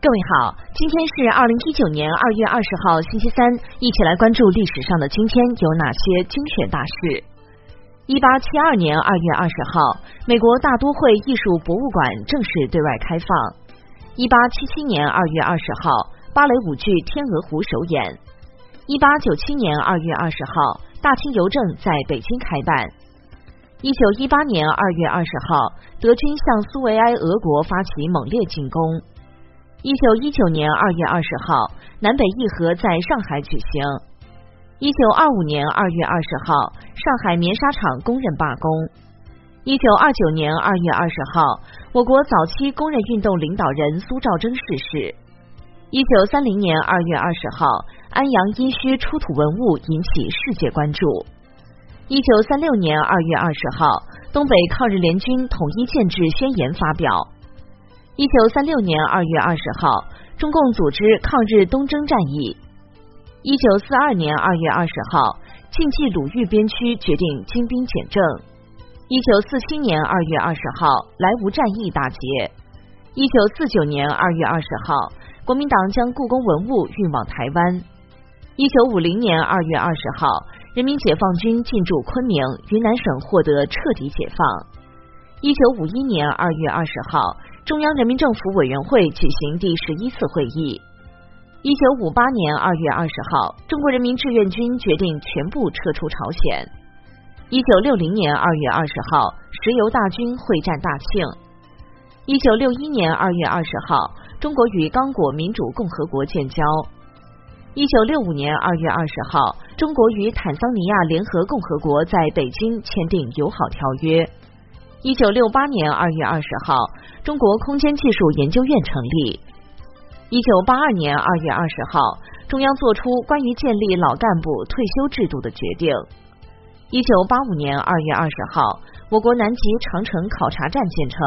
各位好，今天是二零一九年二月二十号，星期三，一起来关注历史上的今天有哪些精选大事。一八七二年二月二十号，美国大都会艺术博物馆正式对外开放。一八七七年二月二十号，芭蕾舞剧《天鹅湖》首演。一八九七年二月二十号，大清邮政在北京开办。一九一八年二月二十号，德军向苏维埃俄国发起猛烈进攻。一九一九年二月二十号，南北议和在上海举行。一九二五年二月二十号，上海棉纱厂工人罢工。一九二九年二月二十号，我国早期工人运动领导人苏兆征逝世。一九三零年二月二十号，安阳殷墟出土文物引起世界关注。一九三六年二月二十号，东北抗日联军统一建制宣言发表。一九三六年二月二十号，中共组织抗日东征战役。一九四二年二月二十号，晋冀鲁豫边区决定精兵简政。一九四七年二月二十号，莱芜战役大捷。一九四九年二月二十号，国民党将故宫文物运往台湾。一九五零年二月二十号，人民解放军进驻昆明，云南省获得彻底解放。一九五一年二月二十号。中央人民政府委员会举行第十一次会议。一九五八年二月二十号，中国人民志愿军决定全部撤出朝鲜。一九六零年二月二十号，石油大军会战大庆。一九六一年二月二十号，中国与刚果民主共和国建交。一九六五年二月二十号，中国与坦桑尼亚联合共和国在北京签订友好条约。一九六八年二月二十号，中国空间技术研究院成立。一九八二年二月二十号，中央作出关于建立老干部退休制度的决定。一九八五年二月二十号，我国南极长城考察站建成。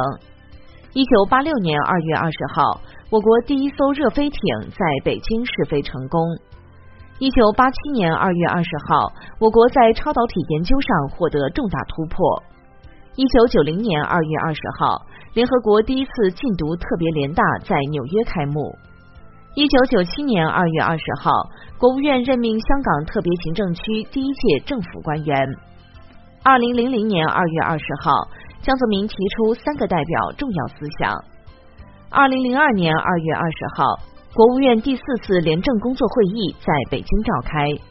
一九八六年二月二十号，我国第一艘热飞艇在北京试飞成功。一九八七年二月二十号，我国在超导体研究上获得重大突破。一九九零年二月二十号，联合国第一次禁毒特别联大在纽约开幕。一九九七年二月二十号，国务院任命香港特别行政区第一届政府官员。二零零零年二月二十号，江泽民提出三个代表重要思想。二零零二年二月二十号，国务院第四次廉政工作会议在北京召开。